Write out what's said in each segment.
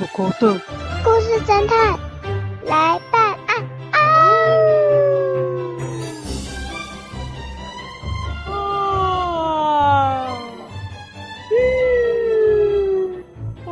狗狗的故事侦探来办案啊！啊！嗯！哦！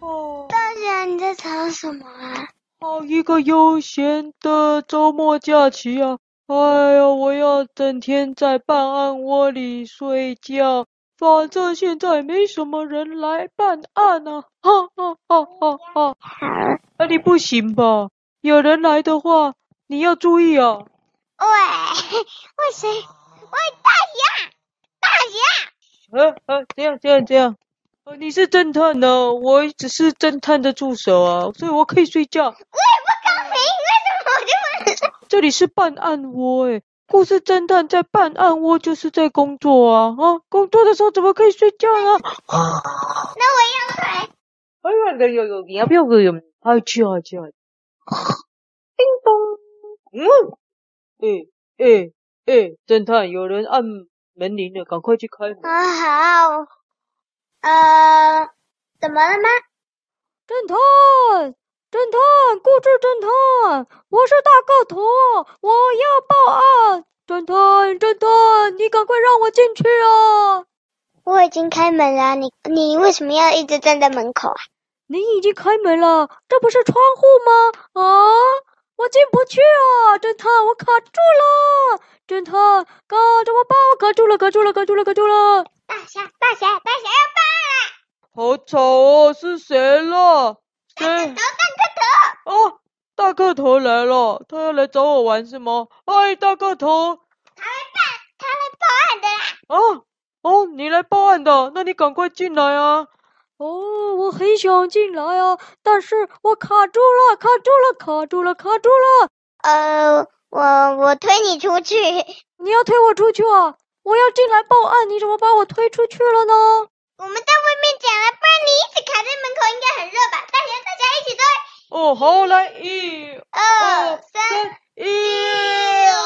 哦！大侠，你在吵什么啊？好一个悠闲的周末假期啊！哎呀，我要整天在办案窝里睡觉。反正现在没什么人来办案啊！哈哈哈哈哈！好，那你不行吧？有人来的话，你要注意啊！喂，喂谁？喂大侠，大侠！呃呃，这样这样这样，呃，你是侦探呢，我只是侦探的助手啊，所以我可以睡觉。我也不高兴，为什么我就不能睡？这里是办案窝诶。故事侦探在办案我就是在工作啊啊！工作的时候怎么可以睡觉呢？啊，那我要来。哎呀，有有有，你要不要个有？好去好去好去。叮咚，嗯，哎哎哎，侦探，有人按门铃了，赶快去开门。啊好，呃，怎么了吗？侦探。侦探，故事侦探，我是大个头，我要报案。侦探，侦探，你赶快让我进去啊！我已经开门了，你你为什么要一直站在门口啊？你已经开门了，这不是窗户吗？啊，我进不去啊！侦探，我卡住了！侦探，哥，怎么办？我卡住了，卡住了，卡住了，卡住了！大侠，大侠，大侠要报案了！好吵哦，是谁了？大个头，大个头！哦，大个头来了，他要来找我玩是吗？哎，大个头，他来办，他来报案的啦！啊，哦，你来报案的，那你赶快进来啊！哦，我很想进来啊，但是我卡住了，卡住了，卡住了，卡住了。呃，我我推你出去。你要推我出去啊？我要进来报案，你怎么把我推出去了呢？我们在外面讲了，不然你一直卡在门口，应该很热吧？大家大家一起推。哦，好，来，一、二、三，一、二。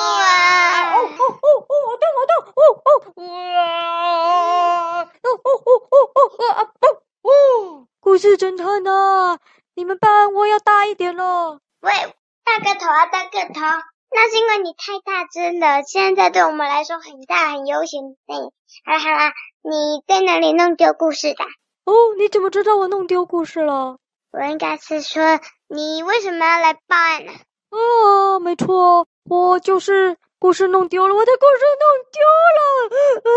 哦哦哦哦，好痛好痛！哦哦哇！哦哦哦哦哦啊哦哦！故事侦探呐，你们办案我要大一点了。喂，大个头啊，大个头，那是因为你太大只了，现在对我们来说很大很悠闲。对，好了好了。你在哪里弄丢故事的？哦，你怎么知道我弄丢故事了？我应该是说，你为什么要来报案呢？啊，没错，我就是故事弄丢了，我的故事弄丢了。啊啊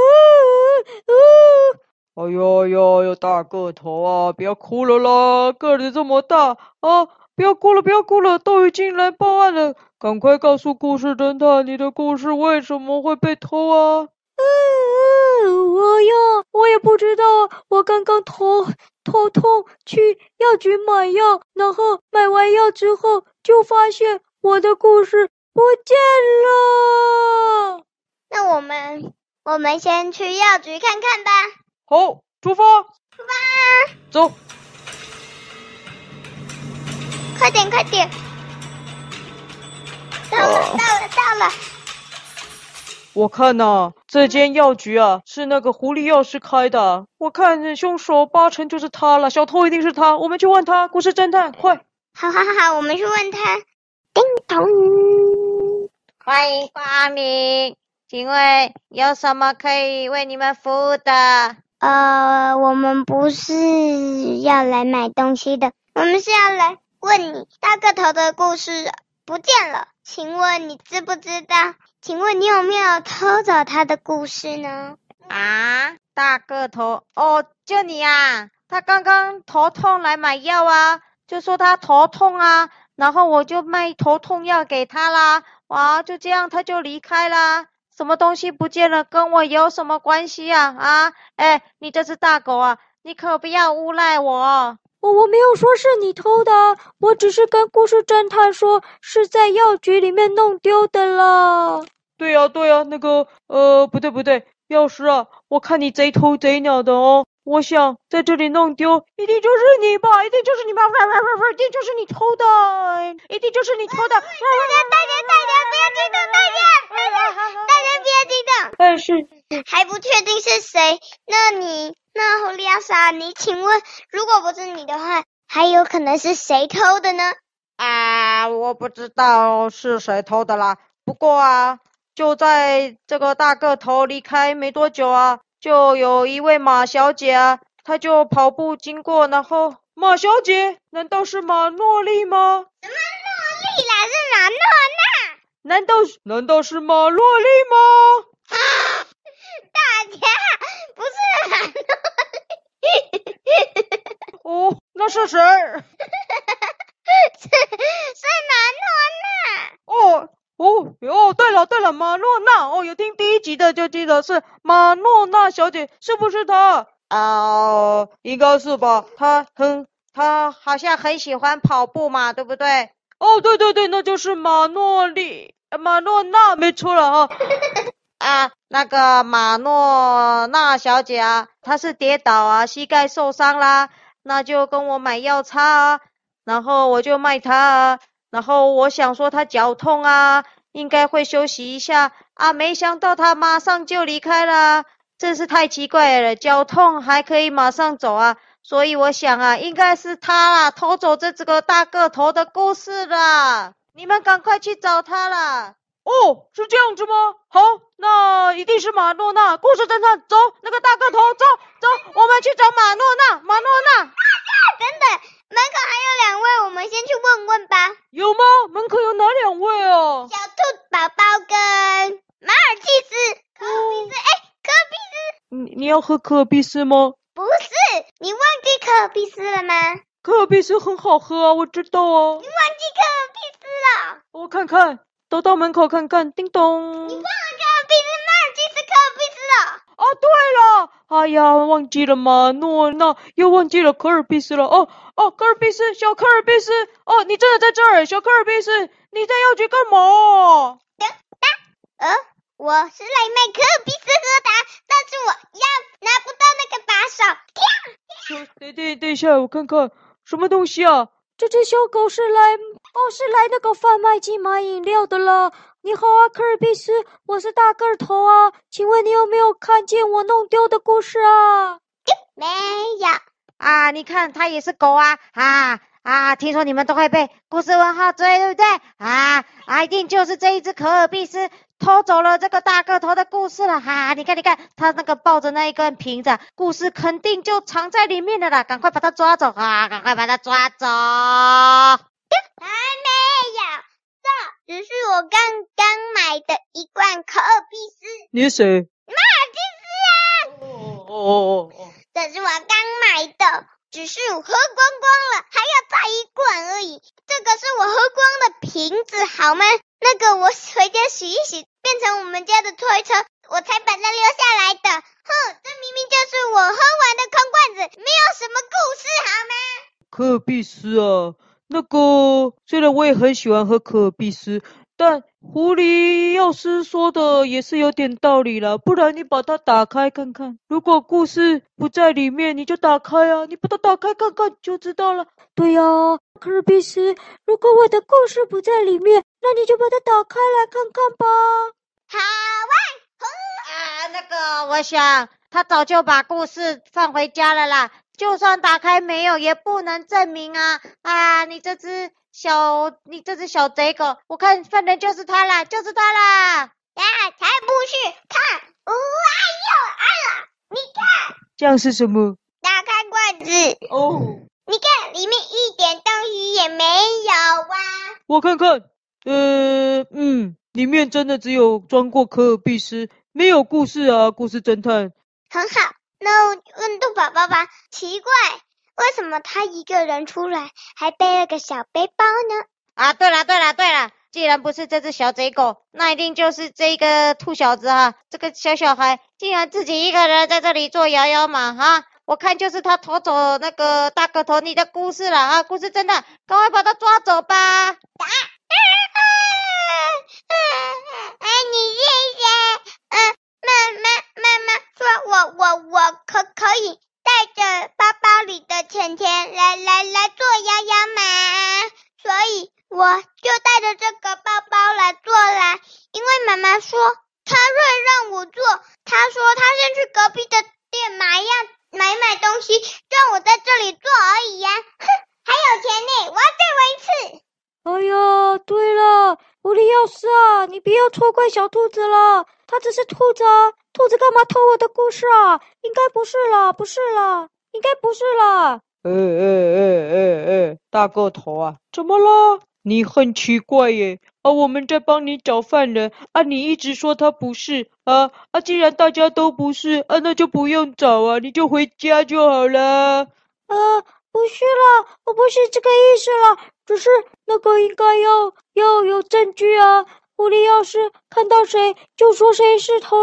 啊！哎呦呦呦，大个头啊，不要哭了啦，个子这么大啊，不要哭了，不要哭了，都已经来报案了，赶快告诉故事侦探，你的故事为什么会被偷啊？我呀，我也不知道。我刚刚头头痛，去药局买药，然后买完药之后，就发现我的故事不见了。那我们我们先去药局看看吧。好，出发。出发。走。快点，快点。到了，到了，到了。我看呐、啊，这间药局啊，是那个狐狸药师开的。我看凶手八成就是他了，小偷一定是他。我们去问他，故事侦探，快！好好好，我们去问他。叮咚，欢迎光临，请问有什么可以为你们服务的？呃，我们不是要来买东西的，我们是要来问你大个头的故事不见了，请问你知不知道？请问你有没有偷走他的故事呢？啊，大个头哦，就你啊！他刚刚头痛来买药啊，就说他头痛啊，然后我就卖头痛药给他啦。哇，就这样他就离开啦。什么东西不见了，跟我有什么关系啊？啊，哎，你这只大狗啊，你可不要诬赖我。我我没有说是你偷的，我只是跟故事侦探说是在药局里面弄丢的啦。对呀、啊、对呀、啊，那个呃不对不对，药师啊，我看你贼头贼脑的哦，我想在这里弄丢，一定就是你吧？一定就是你吧？不不不不，一定就是你偷的，一定就是你偷的。大家大家大家不要激动，大家大家大家不要激动。但是还不确定是谁？那你那狐狸阿莎，你请问，如果不是你的话，还有可能是谁偷的呢？啊，我不知道是谁偷的啦。不过啊，就在这个大个头离开没多久啊。就有一位马小姐啊，她就跑步经过，然后马小姐，难道是马诺丽吗？什么诺丽啦？是马诺娜？难道难道是马诺丽吗？啊，大家不是马诺莉。哦，那是谁？是是马诺娜。哦。哦哟，对了对了，马诺娜哦，有听第一集的就记得是马诺娜小姐，是不是她？哦，应该是吧。她很，她好像很喜欢跑步嘛，对不对？哦，对对对，那就是马诺丽，马诺娜，没错了啊。啊，那个马诺娜小姐啊，她是跌倒啊，膝盖受伤啦，那就跟我买药擦啊，然后我就卖她啊。然后我想说她脚痛啊，应该会休息一下啊，没想到她马上就离开了，真是太奇怪了，脚痛还可以马上走啊，所以我想啊，应该是他啦，偷走这这个大个头的故事啦，你们赶快去找他啦。哦，是这样子吗？好，那一定是马诺娜，故事侦探，走，那个大个头，走走，我们去找马诺娜，马诺娜。等等。门口还有两位，我们先去问问吧。有吗？门口有哪两位啊？小兔宝宝跟马尔济斯。可比斯，哎、哦，可比斯。你你要喝可比斯吗？不是，你忘记可比斯了吗？可比斯很好喝啊，我知道啊。你忘记可比斯了？我看看，都到门口看看，叮咚。你忘了可比斯，马尔济斯，可比斯了。哦，对了，哎呀，忘记了马诺娜，又忘记了可尔必斯了。哦哦，可尔必斯，小可尔必斯，哦，你真的在这儿，小可尔必斯，你在药局干嘛？呃，我是来卖可尔必斯喝的，但是我要拿不到那个把手。跳！等等等一下，我看看什么东西啊？这只小狗是来，哦，是来那个贩卖机买饮料的了。你好啊，可尔必斯，我是大个头啊，请问你有没有看见我弄丢的故事啊？没有啊，你看它也是狗啊啊啊！听说你们都会被故事问号追，对不对？啊啊，一定就是这一只可尔必斯偷走了这个大个头的故事了哈、啊！你看，你看，他那个抱着那一根瓶子，故事肯定就藏在里面的啦，赶快把它抓走啊！赶快把它抓走。还没有。这只是我刚刚买的一罐可尔必斯。你是谁？马尔济斯啊！哦哦哦哦！这是我刚买的，只是我喝光光了，还要再一罐而已。这个是我喝光的瓶子，好吗？那个我回家洗一洗，变成我们家的推车，我才把它留下来的。哼，这明明就是我喝完的空罐子，没有什么故事，好吗？可尔必斯啊！那个，虽然我也很喜欢喝可尔必斯，但狐狸药师说的也是有点道理啦。不然你把它打开看看，如果故事不在里面，你就打开啊，你把它打开看看就知道了。对呀，可尔必斯，如果我的故事不在里面，那你就把它打开来看看吧。好啊，啊，那个，我想他早就把故事放回家了啦。就算打开没有，也不能证明啊！啊，你这只小，你这只小贼狗，我看犯人就是他啦，就是他啦！啊，才不是！看，哦，哎呦，哎呀，你看，这样是什么？打开罐子哦，你看里面一点东西也没有啊！我看看，呃，嗯，里面真的只有装过可尔必斯，没有故事啊，故事侦探。很好。那我问兔宝宝吧，奇怪，为什么他一个人出来还背了个小背包呢？啊，对了对了对了，既然不是这只小贼狗，那一定就是这个兔小子哈，这个小小孩竟然自己一个人在这里做摇摇马哈，我看就是他偷走那个大个头你的故事了啊，故事真的，赶快把他抓走吧。啊啊啊啊啊！你谢谢，嗯。妈妈妈妈说，我我我可可以带着包包里的钱钱来来来做摇摇马，所以我就带着这个包包来做啦。因为妈妈说她会让我做，她说她先去隔壁的店买样买买东西，让我在这里做而已呀。哼，还有钱呢，我要再玩一次。哎呀，对了，狐狸钥匙啊，你不要错怪小兔子了。它只是兔子啊，兔子干嘛偷我的故事啊？应该不是啦，不是啦，应该不是啦。哎哎哎哎哎，大个头啊，怎么了？你很奇怪耶，啊，我们在帮你找犯人，啊，你一直说他不是，啊啊，既然大家都不是，啊，那就不用找啊，你就回家就好了。啊，不是啦，我不是这个意思啦，只是那个应该要要有证据啊，狐狸要是看到谁就说谁是偷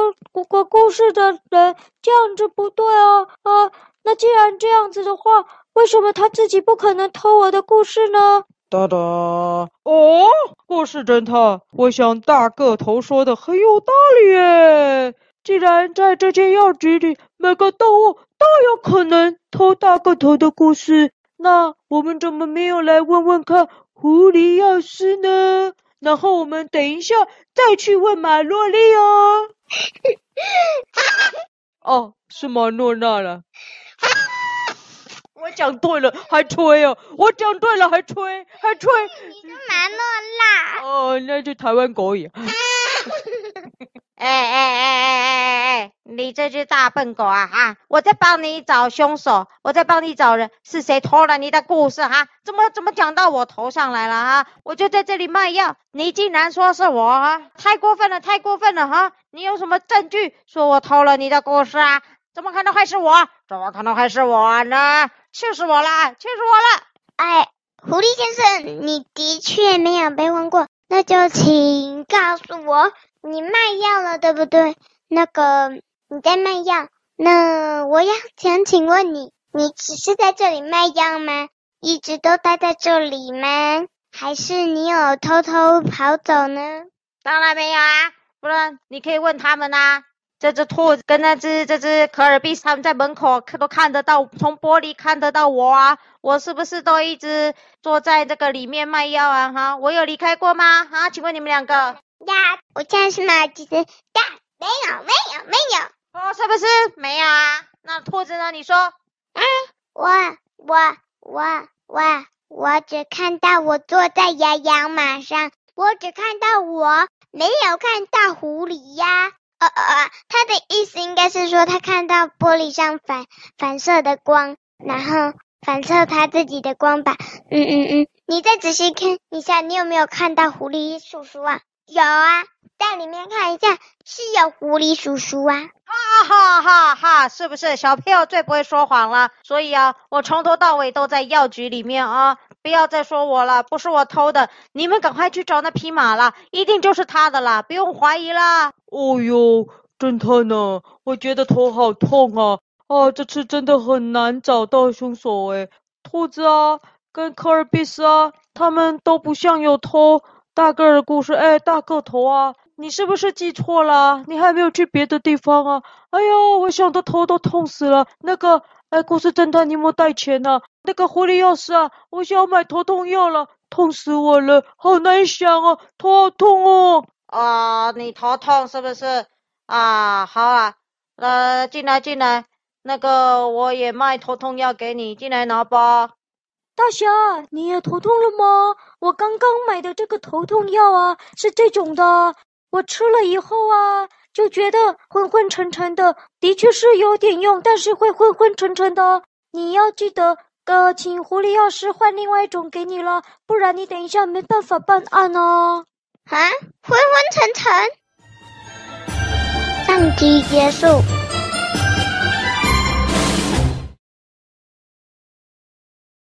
鬼故事的人，这样子不对啊，啊，那既然这样子的话，为什么他自己不可能偷我的故事呢？哒哒哦，故事侦探，我想大个头说的很有道理耶。既然在这间药局里，每个动物都有可能偷大个头的故事，那我们怎么没有来问问看狐狸药师呢？然后我们等一下再去问马洛丽哦。哦，是马诺娜了。我讲对了，还吹哦！我讲对了，还吹，还吹。你是马诺娜。哦，那就台湾狗语。哎哎哎哎哎哎哎！你这只大笨狗啊啊！我在帮你找凶手，我在帮你找人，是谁偷了你的故事哈、怎么怎么讲到我头上来了哈、啊？我就在这里卖药，你竟然说是我啊？太过分了，太过分了哈！你有什么证据说我偷了你的故事啊？怎么可能会是我？怎么可能会是我呢？气死我了！气死我了！哎，狐狸先生，你的确没有被问过，那就请告诉我，你卖药了，对不对？那个你在卖药，那我要想请问你，你只是在这里卖药吗？一直都待在这里吗？还是你有偷偷跑走呢？当然没有啊，不然你可以问他们啊。这只兔子跟那只这只可尔必斯他们在门口看都看得到，从玻璃看得到我啊！我是不是都一直坐在这个里面卖药啊？哈，我有离开过吗？哈，请问你们两个？呀，我现在是马吉斯。呀，没有，没有，没有。哦，是不是没有啊？那兔子呢？你说？嗯，我我我我我只看到我坐在洋洋马上，我只看到我，没有看到狐狸呀。呃呃，他的意思应该是说，他看到玻璃上反反射的光，然后反射他自己的光吧。嗯嗯嗯，你再仔细看一下，你有没有看到狐狸叔叔啊？有啊，在里面看一下，是有狐狸叔叔啊。哈哈哈哈，是不是小朋友最不会说谎了？所以啊，我从头到尾都在药局里面啊，不要再说我了，不是我偷的，你们赶快去找那匹马了，一定就是他的啦，不用怀疑啦。哦哟，侦探呢？我觉得头好痛啊！啊，这次真的很难找到凶手诶。兔子啊，跟科尔比斯啊，他们都不像有偷大个儿的故事。哎，大个头啊！你是不是记错了？你还没有去别的地方啊？哎呦，我想的头都痛死了。那个，哎，故事侦探，你有没有带钱呢？那个狐狸钥匙啊，我想要买头痛药了，痛死我了，好难想啊，头好痛哦。啊，你头痛是不是？啊，好啊，呃，进来进来，那个我也卖头痛药给你，进来拿吧。大侠，你也头痛了吗？我刚刚买的这个头痛药啊，是这种的。我吃了以后啊，就觉得昏昏沉沉的，的确是有点用，但是会昏昏沉沉的。你要记得，呃，请狐狸药师换另外一种给你了，不然你等一下没办法办案哦。啊，昏昏沉沉。上集结束。